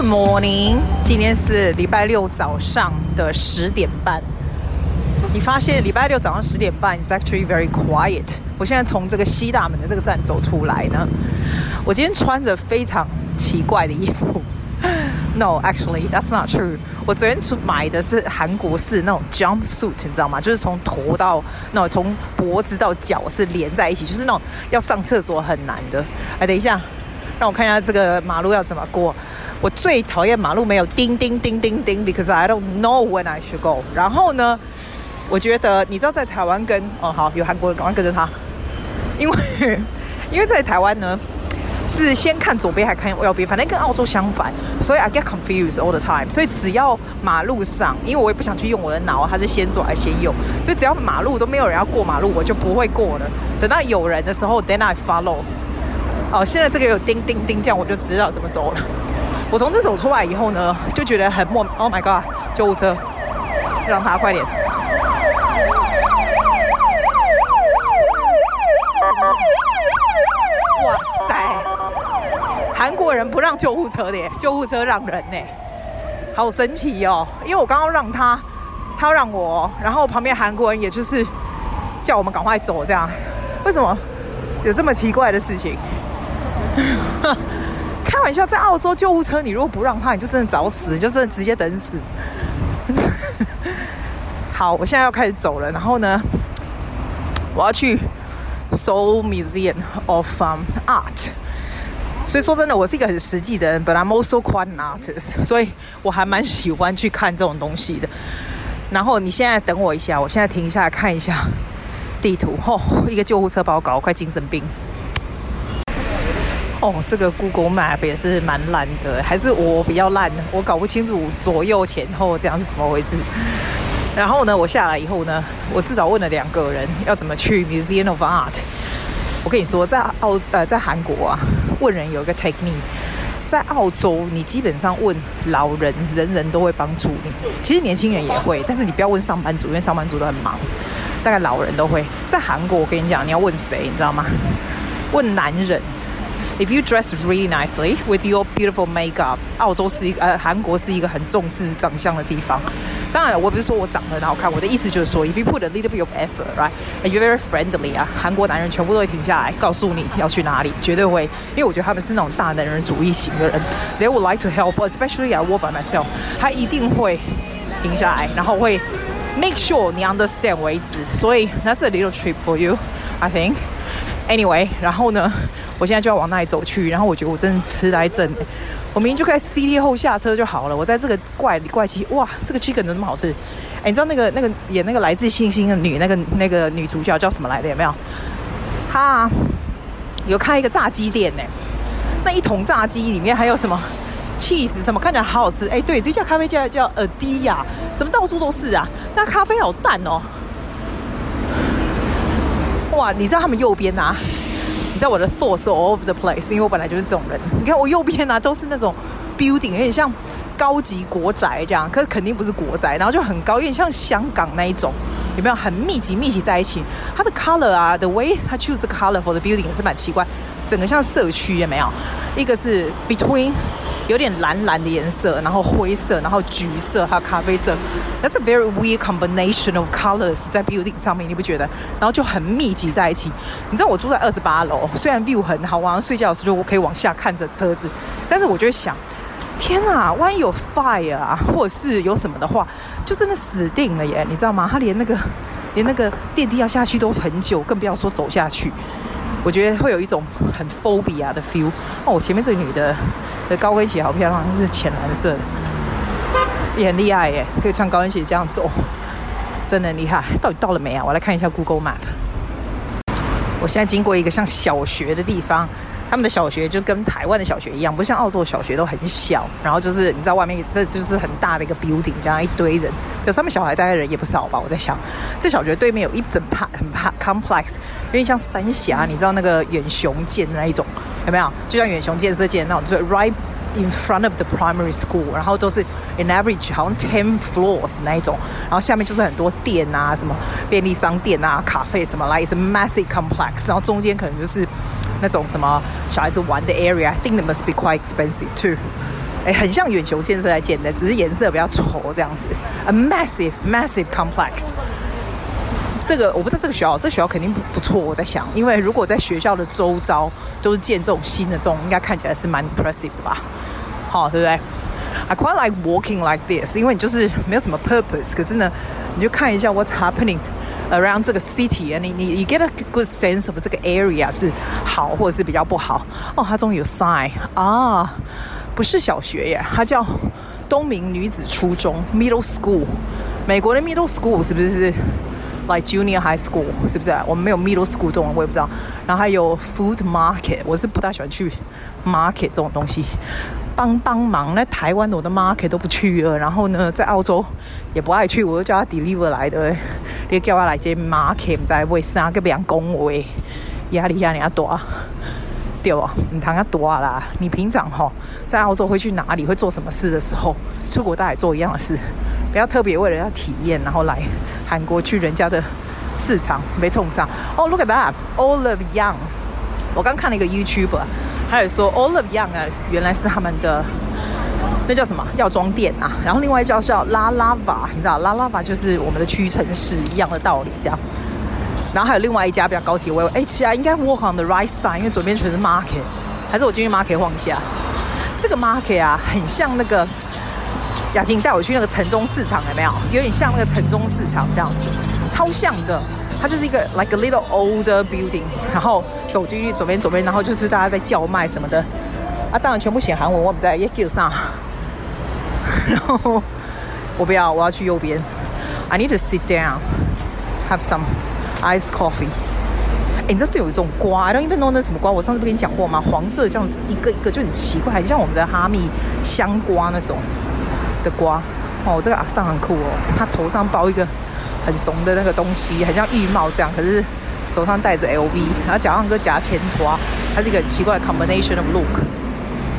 Good morning，今天是礼拜六早上的十点半。你发现礼拜六早上十点半，It's actually very quiet。我现在从这个西大门的这个站走出来呢，我今天穿着非常奇怪的衣服。No, actually, that's not true。我昨天买的是韩国式那种 jumpsuit，你知道吗？就是从头到那从脖子到脚是连在一起，就是那种要上厕所很难的。哎，等一下，让我看一下这个马路要怎么过。我最讨厌马路没有叮叮叮叮叮，because I don't know when I should go。然后呢，我觉得你知道在台湾跟哦好有韩国人赶快跟着他，因为 因为在台湾呢是先看左边还看右边，反正跟澳洲相反，所以 I get confused all the time。所以只要马路上，因为我也不想去用我的脑，它是先左还是先右，所以只要马路都没有人要过马路，我就不会过了。等到有人的时候，then I follow。哦，现在这个有叮叮叮，这样我就知道怎么走了。我从这走出来以后呢，就觉得很莫，Oh my god！救护车，让他快点！哇塞，韩国人不让救护车的，救护车让人呢，好神奇哦！因为我刚刚让他，他让我，然后旁边韩国人也就是叫我们赶快走，这样，为什么有这么奇怪的事情？开玩笑，在澳洲救护车，你如果不让他，你就真的找死，你就真的直接等死。好，我现在要开始走了，然后呢，我要去 Soul Museum of、Art。所以说真的，我是一个很实际的人，本来 I'm also quite an artist，所以我还蛮喜欢去看这种东西的。然后你现在等我一下，我现在停下来看一下地图。哦，一个救护车把我搞快精神病。哦，这个 Google Map 也是蛮烂的，还是我比较烂，我搞不清楚左右前后这样是怎么回事。然后呢，我下来以后呢，我至少问了两个人要怎么去 Museum of Art。我跟你说，在澳呃在韩国啊，问人有一个 technique，在澳洲你基本上问老人，人人都会帮助你。其实年轻人也会，但是你不要问上班族，因为上班族都很忙。大概老人都会。在韩国，我跟你讲，你要问谁，你知道吗？问男人。If you dress really nicely with your beautiful makeup，澳洲是一个呃，韩国是一个很重视长相的地方。当然，我不是说我长得很好看，我的意思就是说，if you put a little bit of effort，right，and you're very friendly 啊，韩国男人全部都会停下来告诉你要去哪里，绝对会，因为我觉得他们是那种大男人主义型的人，they would like to help，especially I walk by myself，他一定会停下来，然后会 make sure 你 understand 为止。所以 that's a little trip for you，I think。 Anyway，然后呢？我现在就要往那里走去，然后我觉得我真的痴呆症，我明明就在 CD 后下车就好了。我在这个怪里怪气，哇，这个 chicken 怎么那么好吃？哎，你知道那个那个演那个来自星星的女那个那个女主角叫什么来的？有没有？她，有开一个炸鸡店呢。那一桶炸鸡里面还有什么 cheese 什么，看起来好好吃。哎，对，这家咖啡叫叫 Adi 啊，怎么到处都是啊？那咖啡好淡哦。哇，你知道他们右边啊？你知道我的 thoughts all over the place，因为我本来就是这种人。你看我右边啊，都是那种 building，有点像高级国宅这样，可是肯定不是国宅，然后就很高，有点像香港那一种，有没有？很密集密集在一起。它的 color 啊，the way 它 choose the color for the building 也是蛮奇怪，整个像社区有没有？一个是 between。有点蓝蓝的颜色，然后灰色，然后橘色，还有咖啡色。That's a very weird combination of colors 在 building 上面，你不觉得？然后就很密集在一起。你知道我住在二十八楼，虽然 view 很好，晚上睡觉的时候就我可以往下看着车子，但是我就会想，天哪，万一有 fire 啊，或者是有什么的话，就真的死定了耶！你知道吗？他连那个连那个电梯要下去都很久，更不要说走下去。我觉得会有一种很 phobia 的 feel。哦，我前面这个女的的高跟鞋好漂亮，是浅蓝色的，也很厉害耶，可以穿高跟鞋这样走，真的厉害。到底到了没啊？我来看一下 Google Map。我现在经过一个像小学的地方。他们的小学就跟台湾的小学一样，不像澳洲小学都很小，然后就是你知道外面这就是很大的一个 building，这样一堆人，可是他们小孩大概人也不少吧。我在想，这小学对面有一整排很怕 complex，有点像三峡，你知道那个远雄舰那一种有没有？就像远雄建设舰那种，就 right in front of the primary school，然后都是 in average 好像 ten floors 那一种，然后下面就是很多店啊，什么便利商店啊、咖啡什么来，是 massive complex，然后中间可能就是。那种什么小孩子玩的 area，I think it must be quite expensive too。哎，很像远雄建设在建的，只是颜色比较丑这样子。A massive, massive complex。这个我不知道这个学校，这个学校肯定不不错。我在想，因为如果在学校的周遭都是建这种新的这种，应该看起来是蛮 impressive 的吧？好，对不对？I quite like walking like this，因为你就是没有什么 purpose，可是呢，你就看一下 what's happening around 这个 city，你你你 get a good sense of 这个 area 是好或者是比较不好。哦，它终于有 sign 啊！不是小学耶，它叫东明女子初中 （Middle School）。美国的 Middle School 是不是 like Junior High School？是不是？我们没有 Middle School 这种，我也不知道。然后还有 Food Market，我是不大喜欢去 Market 这种东西。帮帮忙，那台湾我的 Market 都不去了。然后呢，在澳洲也不爱去，我就叫他 Deliver 来的。你叫他来接 Market，在为啥个别人恭维？压力压力要大。对哦，你谈个多啦！你平常哈在澳洲会去哪里？会做什么事的时候，出国大概做一样的事，不要特别为了要体验，然后来韩国去人家的市场没冲上。哦、Look at that，Olive Young。我刚看了一个 YouTuber，他有说 Olive Young 啊，原来是他们的那叫什么药妆店啊。然后另外一家叫 La Lava，你知道 La Lava 就是我们的屈臣氏一样的道理，这样。然后还有另外一家比较高级，我哎，其实应该 walk on the right side，因为左边全是 market，还是我进去 market 晃一下？这个 market 啊，很像那个雅琴带我去那个城中市场，有没有？有点像那个城中市场这样子，超像的。它就是一个 like a little older building，然后走进去左边左边，然后就是大家在叫卖什么的啊，当然全部写韩文，我不在也给上。然后我不要，我要去右边。I need to sit down, have some. Ice coffee，哎，你这是有一种瓜，I don't even know 那什么瓜。我上次不跟你讲过吗？黄色这样子一个一个就很奇怪，很像我们的哈密香瓜那种的瓜。哦，这个阿桑很酷哦，他头上包一个很怂的那个东西，很像浴帽这样，可是手上戴着 LV，然后脚上个夹钱拖，它是一个很奇怪的 combination of look。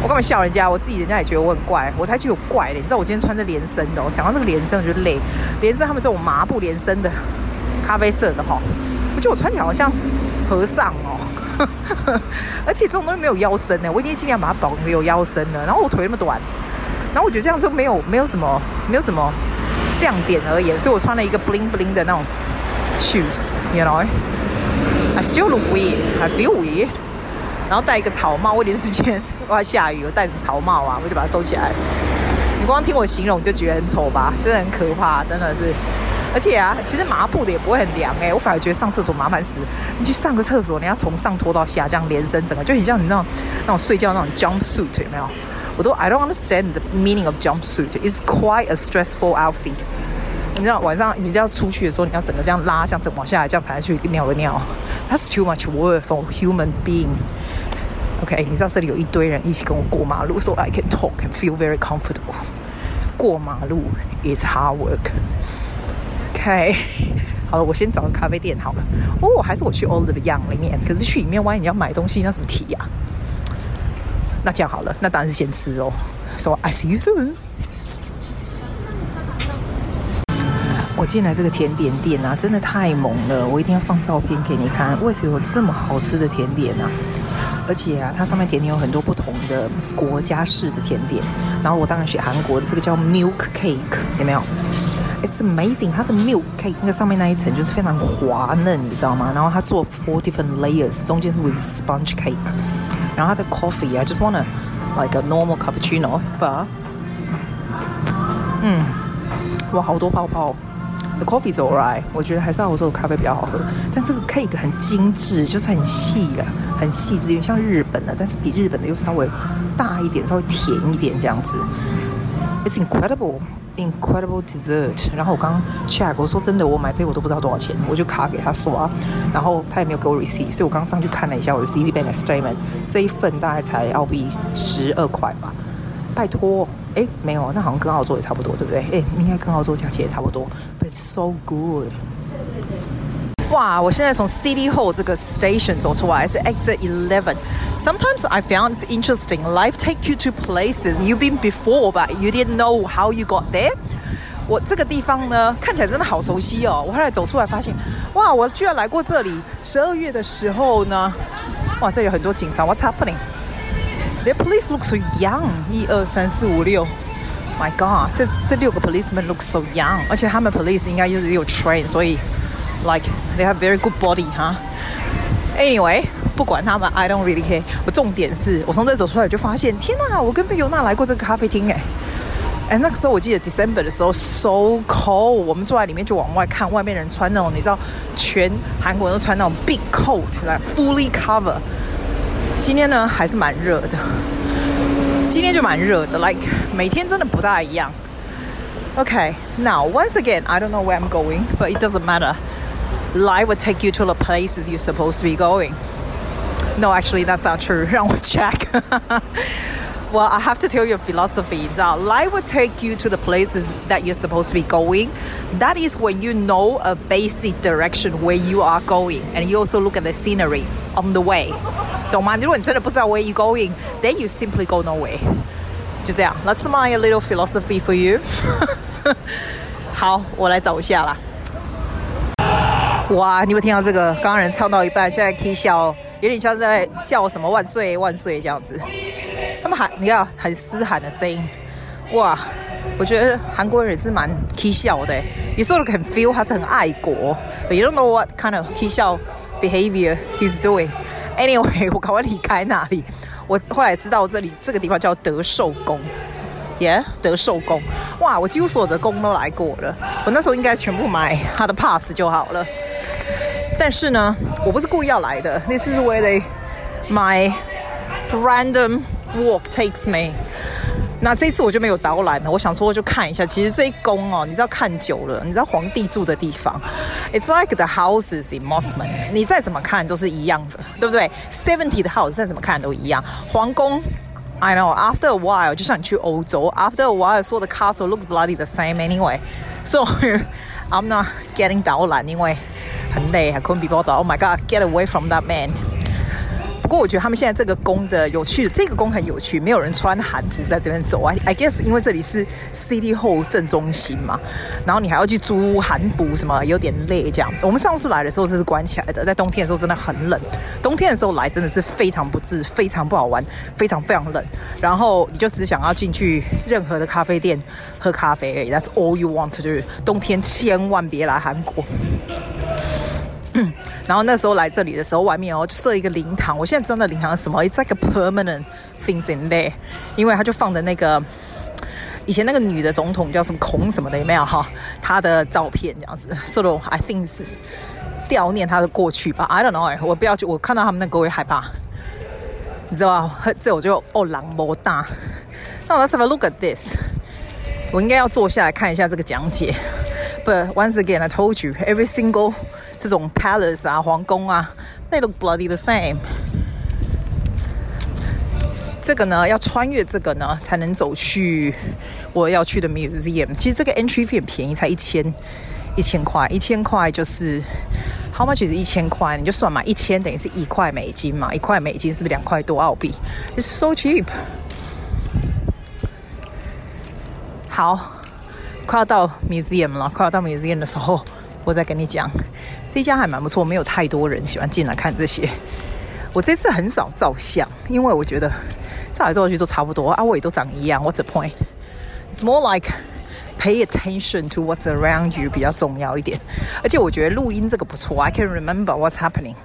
我干嘛笑人家？我自己人家也觉得我很怪，我才觉得有怪嘞。你知道我今天穿着连身的，哦，讲到这个连身我就累，连身他们这种麻布连身的。咖啡色的哈，我觉得我穿起来好像和尚哦，而且这种东西没有腰身呢，我已经尽量把它绑没有腰身了。然后我腿那么短，然后我觉得这样就没有没有什么没有什么亮点而言，所以我穿了一个 bling bling 的那种 shoes，you know，I still look weird，I feel weird。然后戴一个草帽，我有点时间我要下雨，我戴草帽啊，我就把它收起来。你光听我形容就觉得很丑吧？真的很可怕，真的是。而且啊，其实麻布的也不会很凉哎，我反而觉得上厕所麻烦死。你去上个厕所，你要从上拖到下，这样连身，整个就很像你那种那种睡觉那种 jumpsuit 有没有？我都 I don't understand the meaning of jumpsuit. It's quite a stressful outfit. 你知道晚上你要出去的时候，你要整个这样拉，像整往下来这样才去尿个尿。That's too much work for human being. OK，你知道这里有一堆人一起跟我过马路，so I can talk and feel very comfortable. 过马路 is hard work. OK，好了，我先找个咖啡店好了。哦，还是我去 Olive Young 里面。可是去里面，万一你要买东西，那怎么提呀、那这样好了，那当然是先吃哦。So I see you soon。我进来这个甜点店啊，真的太猛了！我一定要放照片给你看。为什么有这么好吃的甜点呢、啊？而且啊，它上面甜点有很多不同的国家式的甜点。然后我当然选韩国的，这个叫 Milk Cake，有没有？It's amazing，它的 milk cake 那个上面那一层就是非常滑嫩，你知道吗？然后它做 four different layers，中间是 with sponge cake。然后它的 coffee，I just want a like a normal cappuccino，but 嗯，哇，好多泡泡。The coffee is alright，我觉得还是澳洲的咖啡比较好喝。但这个 cake 很精致，就是很细啊，很细致，有点像日本的，但是比日本的又稍微大一点，稍微甜一点这样子。It's incredible。Incredible dessert，然后我刚刚 check，我说真的，我买这个我都不知道多少钱，我就卡给他刷，然后他也没有给我 receipt，所以我刚上去看了一下我的 Citibank statement，这一份大概才澳币十二块吧，拜托，哎，没有，那好像跟澳洲也差不多，对不对？哎，应该跟澳洲价钱也差不多，but it's so good。哇！我现在从 City Hall 这个 station 走出来，是 Exit Eleven。Sometimes I found it's interesting. Life take you to places you've been before, but you didn't know how you got there. 我这个地方呢，看起来真的好熟悉哦。我后来走出来发现，哇！我居然来过这里。十二月的时候呢，哇，这有很多警察。What's happening？ The police look so young，一二三四五六，My God，这这六个 policemen look so young，而且他们 police 应该就是有 train，所以 like they have very good body 哈。Anyway，不管他们，I don't really care。我重点是我从这走出来就发现，天哪，我跟贝尤娜来过这个咖啡厅诶。哎，那个时候我记得 December 的时候 so cold，我们坐在里面就往外看，外面人穿那种你知道，全韩国人都穿那种 big coat 来 fully cover。今天呢还是蛮热的，今天就蛮热的，like 每天真的不大一样。Okay, now once again, I don't know where I'm going, but it doesn't matter. Life will take you to the places you're supposed to be going. No, actually, that's not true. 让我 check. Well, I have to tell you a philosophy. 你知道，life will take you to the places that you're supposed to be going. That is when you know a basic direction where you are going, and you also look at the scenery on the way. 懂吗？如果你真的不知道 where you going, then you simply go nowhere. 就这样。That's my little philosophy for you. 好，我来找一下啦。 哇，你有没有听到这个？刚刚人唱到一半，现在 K 笑，有点像在叫什么万岁万岁这样子。他们喊，你看很嘶喊的声音，哇！我觉得韩国人是蛮 K 笑的。You sort of can feel 他是很爱国，but you don't know what kind of K 笑 behavior he's doing. Anyway，我赶快离开那里。我后来知道这里这个地方叫德寿宫，Yeah，德寿宫。哇，我几乎所有的宫都来过了。我那时候应该全部买他的 pass 就好了。但是呢，我不是故意要来的。This is where they my random walk takes me。那这次我就没有导览了，我想说就看一下。其实这一宫哦，你知道看久了，你知道皇帝住的地方，It's like the houses in Mosman。你再怎么看都是一样的，对不对？Seventy 的 house 再怎么看都一样。皇宫，I know。After a while，就像你去欧洲，After a while，所有的 castle looks bloody the same anyway。So I'm not getting 导览，因为很累，还 couldn't be bothered。Oh my God，get away from that man。 不过我觉得他们现在这个宫的有趣的，这个宫很有趣，没有人穿韩服在这边走啊。I guess 因为这里是 City Hall 正中心嘛，然后你还要去租韩服什么，有点累这样。我们上次来的时候这是关起来的，在冬天的时候真的很冷，冬天的时候来真的是非常不治，非常不好玩，非常非常冷。然后你就只想要进去任何的咖啡店喝咖啡而已，That's all you want to do。冬天千万别来韩国。然后那时候来这里的时候，外面哦就设一个灵堂。我现在真的灵堂是什么？It's like a permanent things in there，因为他就放的那个以前那个女的总统叫什么孔什么的有没有哈？她的照片这样子，sort of I think 是悼念她的过去吧。I don't know，我不要去，我看到他们那个我会害怕，你知道吧？这我就哦狼魔大。那 let's have a look at this，我应该要坐下来看一下这个讲解。But once again, I told you, every single 这种 palace 啊、皇宫啊，they look bloody the same。这个呢，要穿越这个呢，才能走去我要去的 museum。其实这个 entry fee 很便宜，才一千一千块，一千块就是 how much is 一千块，你就算嘛，一千等于是一块美金嘛，一块美金是不是两块多澳币？It's so cheap。好。快要到 museum 了，快要到 museum 的时候，我再跟你讲，这家还蛮不错，没有太多人喜欢进来看这些。我这次很少照相，因为我觉得照来照去都差不多啊，我也都长一样。What's the point? It's more like pay attention to what's around you 比较重要一点。而且我觉得录音这个不错，I can remember what's happening。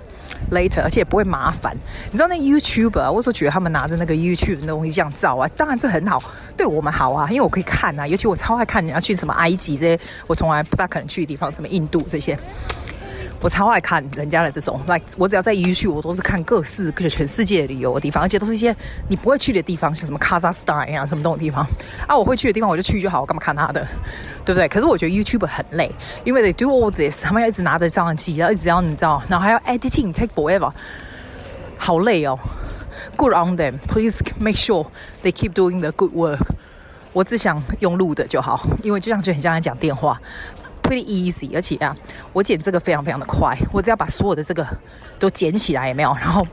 later，而且也不会麻烦。你知道那 YouTuber，我所觉得他们拿着那个 YouTube 的东西这样照啊，当然是很好，对我们好啊，因为我可以看啊。尤其我超爱看人家去什么埃及这些，我从来不大可能去的地方，什么印度这些。我超爱看人家的这种，like 我只要在 YouTube，我都是看各式各全世界旅游的地方，而且都是一些你不会去的地方，像什么 Kazakhstan 啊，什么这种地方啊，我会去的地方我就去就好，我干嘛看他的，对不对？可是我觉得 YouTube 很累，因为 they do all this，他们要一直拿着相机，然后一直要你知道，然后还要 editing take forever，好累哦。Good on them，please make sure they keep doing the good work。我只想用录的就好，因为这样就很像在讲电话。Pretty easy，而且啊，我剪这个非常非常的快，我只要把所有的这个都剪起来，有没有？然后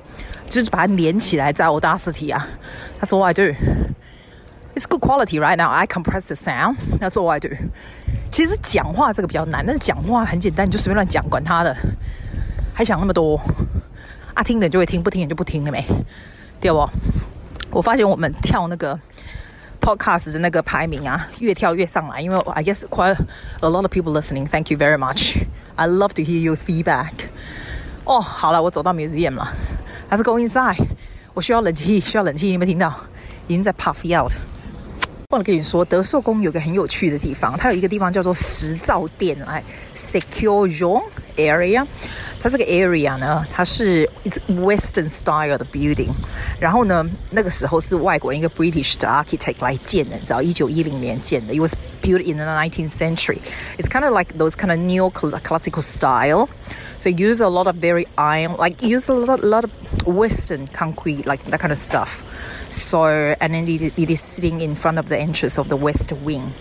就是把它连起来在 Audacity 啊。That's all I do. It's good quality right now. I compress the sound. That's all I do. 其实讲话这个比较难，但是讲话很简单，你就随便乱讲，管他的，还想那么多？啊，听的就会听，不听的就不听了没？对不？我发现我们跳那个 podcast 的那个排名啊，越跳越上来。因为 I guess quite a lot of people listening. Thank you very much. I love to hear your feedback. 哦，好了，我走到 museum 了。还是 go inside. 我需要冷气，需要冷气。你有没有听到？已经在 puff out。忘了跟你说，德寿宫有个很有趣的地方，它有一个地方叫做石造店，哎，Secure Zone Area。它这个 area 呢，它是 it's Western style 的 building。然后呢，那个时候是外国一个 British 的 architect 来建的，你知道，一九一零年建的。It was built in the 19th century. It's kind of like those kind of neo-classical style. So use a lot of very iron, like use a lot, a lot of Western concrete, like that kind of stuff. So, and then it, it is sitting in front of the entrance of the west wing.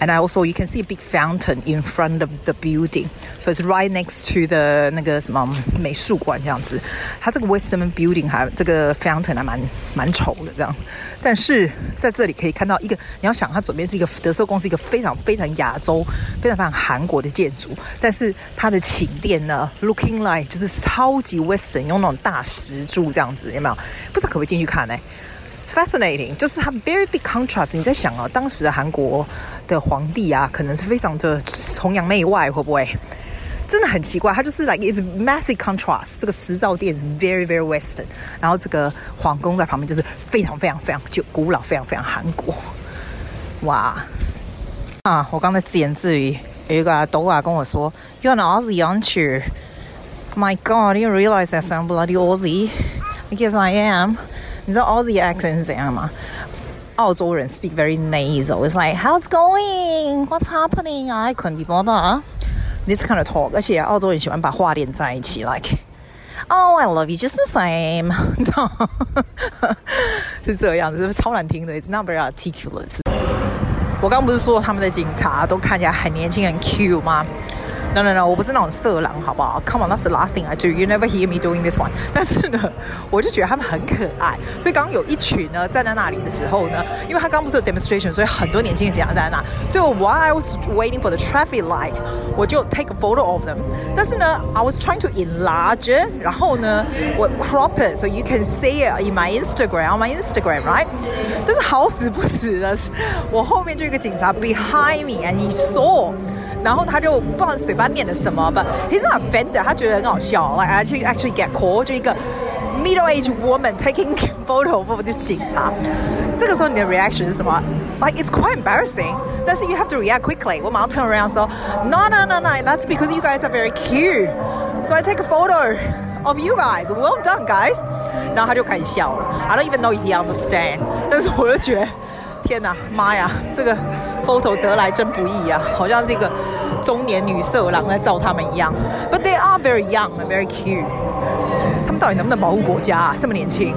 And I also, you can see a big fountain in front of the building. So it's right next to the 那个什么美术馆这样子。它这个 Western Building 还这个 fountain 还蛮蛮丑的这样。但是在这里可以看到一个，你要想它左边是一个德寿宫，是一个非常非常亚洲、非常非常韩国的建筑。但是它的寝殿呢，looking like 就是超级 Western，用那种大石柱这样子，有没有？不知道可不可以进去看呢 Fascinating，就是它 very big contrast。你在想啊，当时的韩国的皇帝啊，可能是非常的崇洋媚外，会不会？真的很奇怪，它就是 like it's massive contrast。这个石造殿 very very western，然后这个皇宫在旁边就是非常非常非常旧、古老、非常非常韩国。哇！啊，我刚才自言自语，有一个阿斗啊跟我说：“You're an Aussie, aren't you? My God, you realize I sound bloody Aussie? I guess I am.” 你知道 Aussie accent 是怎样吗？澳洲人 speak very nasal. It's like, how's going? What's happening? I couldn't be bothered. This kind of talk. 而且澳洲人喜欢把话连在一起，like, oh, I love you just the same. 你知道吗？是这样子，是不是超难听的？It's not very articulate. 我刚不是说他们的警察都看起来很年轻、很 cute 吗 ？No, no, no，我不是那种色狼，好不好？Come on，that's the last thing I do. You never hear me doing this one. 但是呢，我就觉得他们很可爱。所以刚刚有一群呢站在那里的时候呢，因为他刚刚不是有 demonstration，所以很多年轻人这样在那。所以 while I was waiting for the traffic light，我就 take a photo of them。但是呢，I was trying to enlarge，然后呢，我 crop it so you can see it in my Instagram on my Instagram，right？但是好死不死的，我后面就有一个警察 behind me，and he saw。 然后他就不知道嘴巴念的什么，but he's not offended，他觉得很好笑，like actually actually get caught，就一个 middle-aged woman taking photo of this 警察。这个时候你的 reaction 是什么？Like it's quite embarrassing，但是 you have to react quickly。我马上 turn around 说，No no no no，that's because you guys are very cute。So I take a photo of you guys。Well done guys。然后他就开始笑了。I don't even know if he understand，但是我就觉得。天哪，妈呀，这个 Photo 得来真不易啊，好像是一个中年女色狼在照他们一样。But they are very young and very cute。他们到底能不能保护国家啊？这么年轻。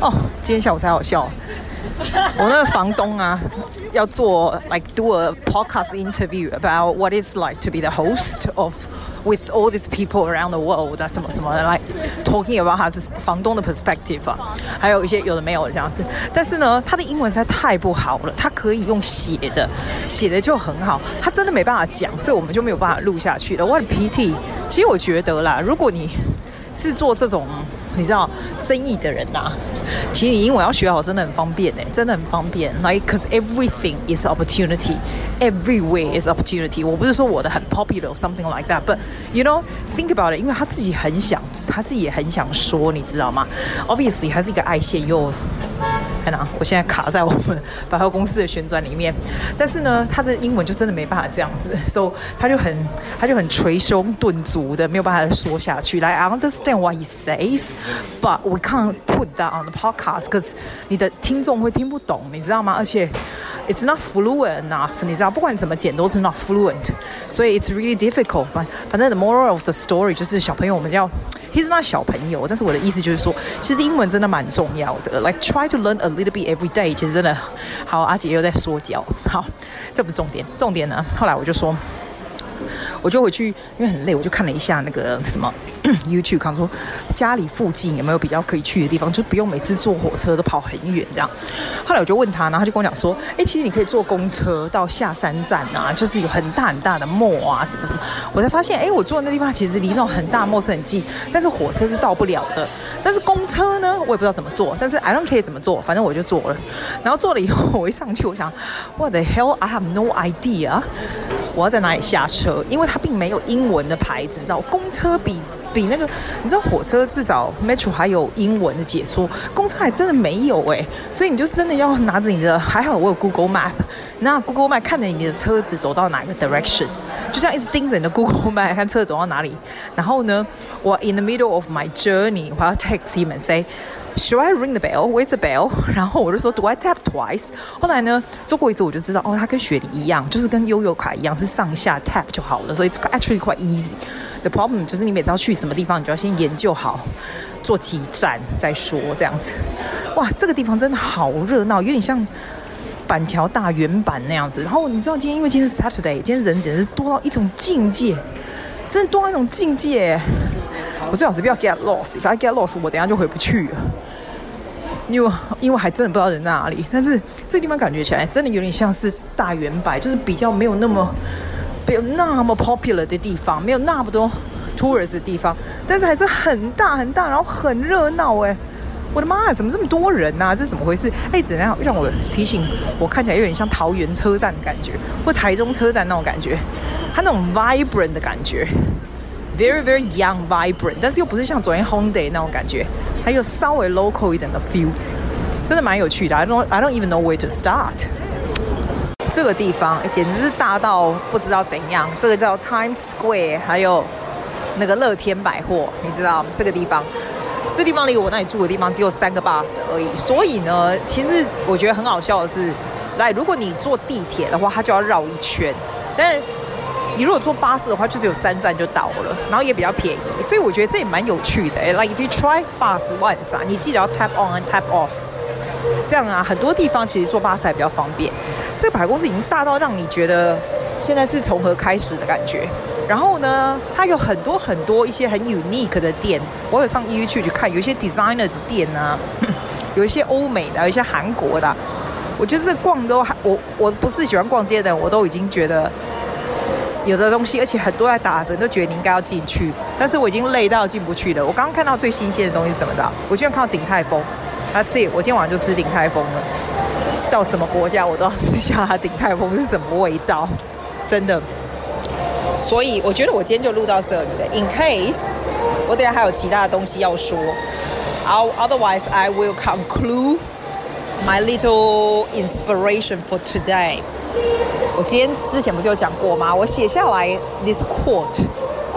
哦，今天下午才好笑。我那个房东啊，要做 like do a podcast interview about what it's like to be the host of with all these people around the world 啊，什么什么的，like talking about 他是房东的 perspective 啊，还有一些有的没有的这样子。但是呢，他的英文实在太不好了，他可以用写的，写的就很好，他真的没办法讲，所以我们就没有办法录下去了。What pity！其实我觉得啦，如果你是做这种。你知道生意的人呐、啊，其实你英文要学好真的很方便哎，真的很方便。Like, cause everything is opportunity, everywhere is opportunity。我不是说我的很 popular something like that, but you know, think about it。因为他自己很想，他自己也很想说，你知道吗？Obviously，他是一个爱现又。看啊！我现在卡在我们百货公司的旋转里面，但是呢，他的英文就真的没办法这样子，所以他就很他就很捶胸顿足的，没有办法说下去。来，I understand what he says, but we can't put that on the podcast because 你的听众会听不懂，你知道吗？而且 it's not fluent enough，你知道，不管怎么剪都是 not fluent，所以 it's really difficult。反反正 the moral of the story 就是小朋友我们要。He's not 小朋友，但是我的意思就是说，其实英文真的蛮重要的。Like try to learn a little bit every day，其实真的好。阿姐又在说教，好，这不是重点，重点呢。后来我就说，我就回去，因为很累，我就看了一下那个什么 YouTube，看说家里附近有没有比较可以去的地方，就不用每次坐火车都跑很远这样。后来我就问他，然后他就跟我讲说，哎，其实你可以坐公车到下山站啊，就是有很大很大的墓啊，什么什么。我才发现，哎，我坐的那地方其实离那种很大墓是很近，但是火车是到不了的。但是公车呢，我也不知道怎么坐，但是 I don't care 怎么坐，反正我就坐了。然后坐了以后，我一上去，我想，What the hell? I have no idea，我要在哪里下车？因为它并没有英文的牌子，你知道，公车比比那个，你知道火车至少 Metro 还有英文的解说，公车还真的没有哎，所以你就真的要拿着你的，还好我有 Google Map，那 Google Map 看着你的车子走到哪个 direction，就像一直盯着你的 Google Map 看车走到哪里。然后呢，我 in the middle of my journey，我要 text him and say。Should I ring the bell? Where's the bell? 然后我就说 Do I tap twice? 后来呢，做过一次我就知道，哦，它跟雪梨一样，就是跟悠游卡一样，是上下 tap 就好了，所以 it's actually quite easy. The problem 就是你每次要去什么地方，你就要先研究好，坐几站再说这样子。哇，这个地方真的好热闹，有点像板桥大圆板那样子。然后你知道今天因为今天是 Saturday，今天人简直是多到一种境界，真的多到一种境界。我最好是不要 get lost，反正 get lost 我等下就回不去了。因为因为还真的不知道人在哪里，但是这地方感觉起来真的有点像是大远百，就是比较没有那么没有那么 popular 的地方，没有那么多 tourist 的地方，但是还是很大很大，然后很热闹哎！我的妈呀，怎么这么多人呐、啊？这怎么回事？哎，怎样让我提醒我看起来有点像桃园车站的感觉，或台中车站那种感觉，它那种 vibrant 的感觉。Very very young, vibrant，但是又不是像昨天 Hongdae 那种感觉，还有稍微 local 一点的 feel，真的蛮有趣的。I don't I don't even know where to start。这个地方简直是大到不知道怎样。这个叫 Times Square，还有那个乐天百货，你知道这个地方？这地方离我那里住的地方只有三个 bus 而已。所以呢，其实我觉得很好笑的是，来，如果你坐地铁的话，它就要绕一圈，但是。你如果坐巴士的话，就只有三站就到了，然后也比较便宜，所以我觉得这也蛮有趣的。哎，like if you try bus once 啊，你记得要 tap on and tap off，这样啊，很多地方其实坐巴士还比较方便。这个百货公司已经大到让你觉得现在是从何开始的感觉。然后呢，它有很多很多一些很 unique 的店，我有上 YouTube 去看，有一些 designers 店啊，有一些欧美的，有一些韩国的。我觉得这逛都还，我我不是喜欢逛街的人，我都已经觉得。有的东西，而且很多在打折，都觉得你应该要进去，但是我已经累到进不去了。我刚刚看到最新鲜的东西是什么的？我今天看到鼎泰丰，啊，这我今天晚上就吃鼎泰丰了。到什么国家我都要试一下它鼎泰丰是什么味道，真的。所以我觉得我今天就录到这里了。In case 我等下还有其他的东西要说，otherwise I will conclude my little inspiration for today. 我今天之前不是有讲过吗？我写下来 this quote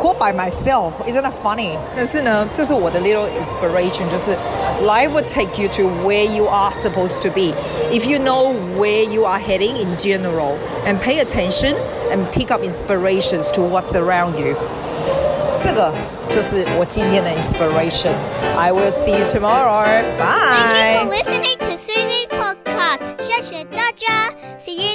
cook by myself. Isn't that funny？但是呢，这是我的 little inspiration，就是 life will take you to where you are supposed to be if you know where you are heading in general and pay attention and pick up inspirations to what's around you. 这个就是我今天的 inspiration. I will see you tomorrow. Bye. Thank you for listening to Susie's podcast. 谢谢大家。See you.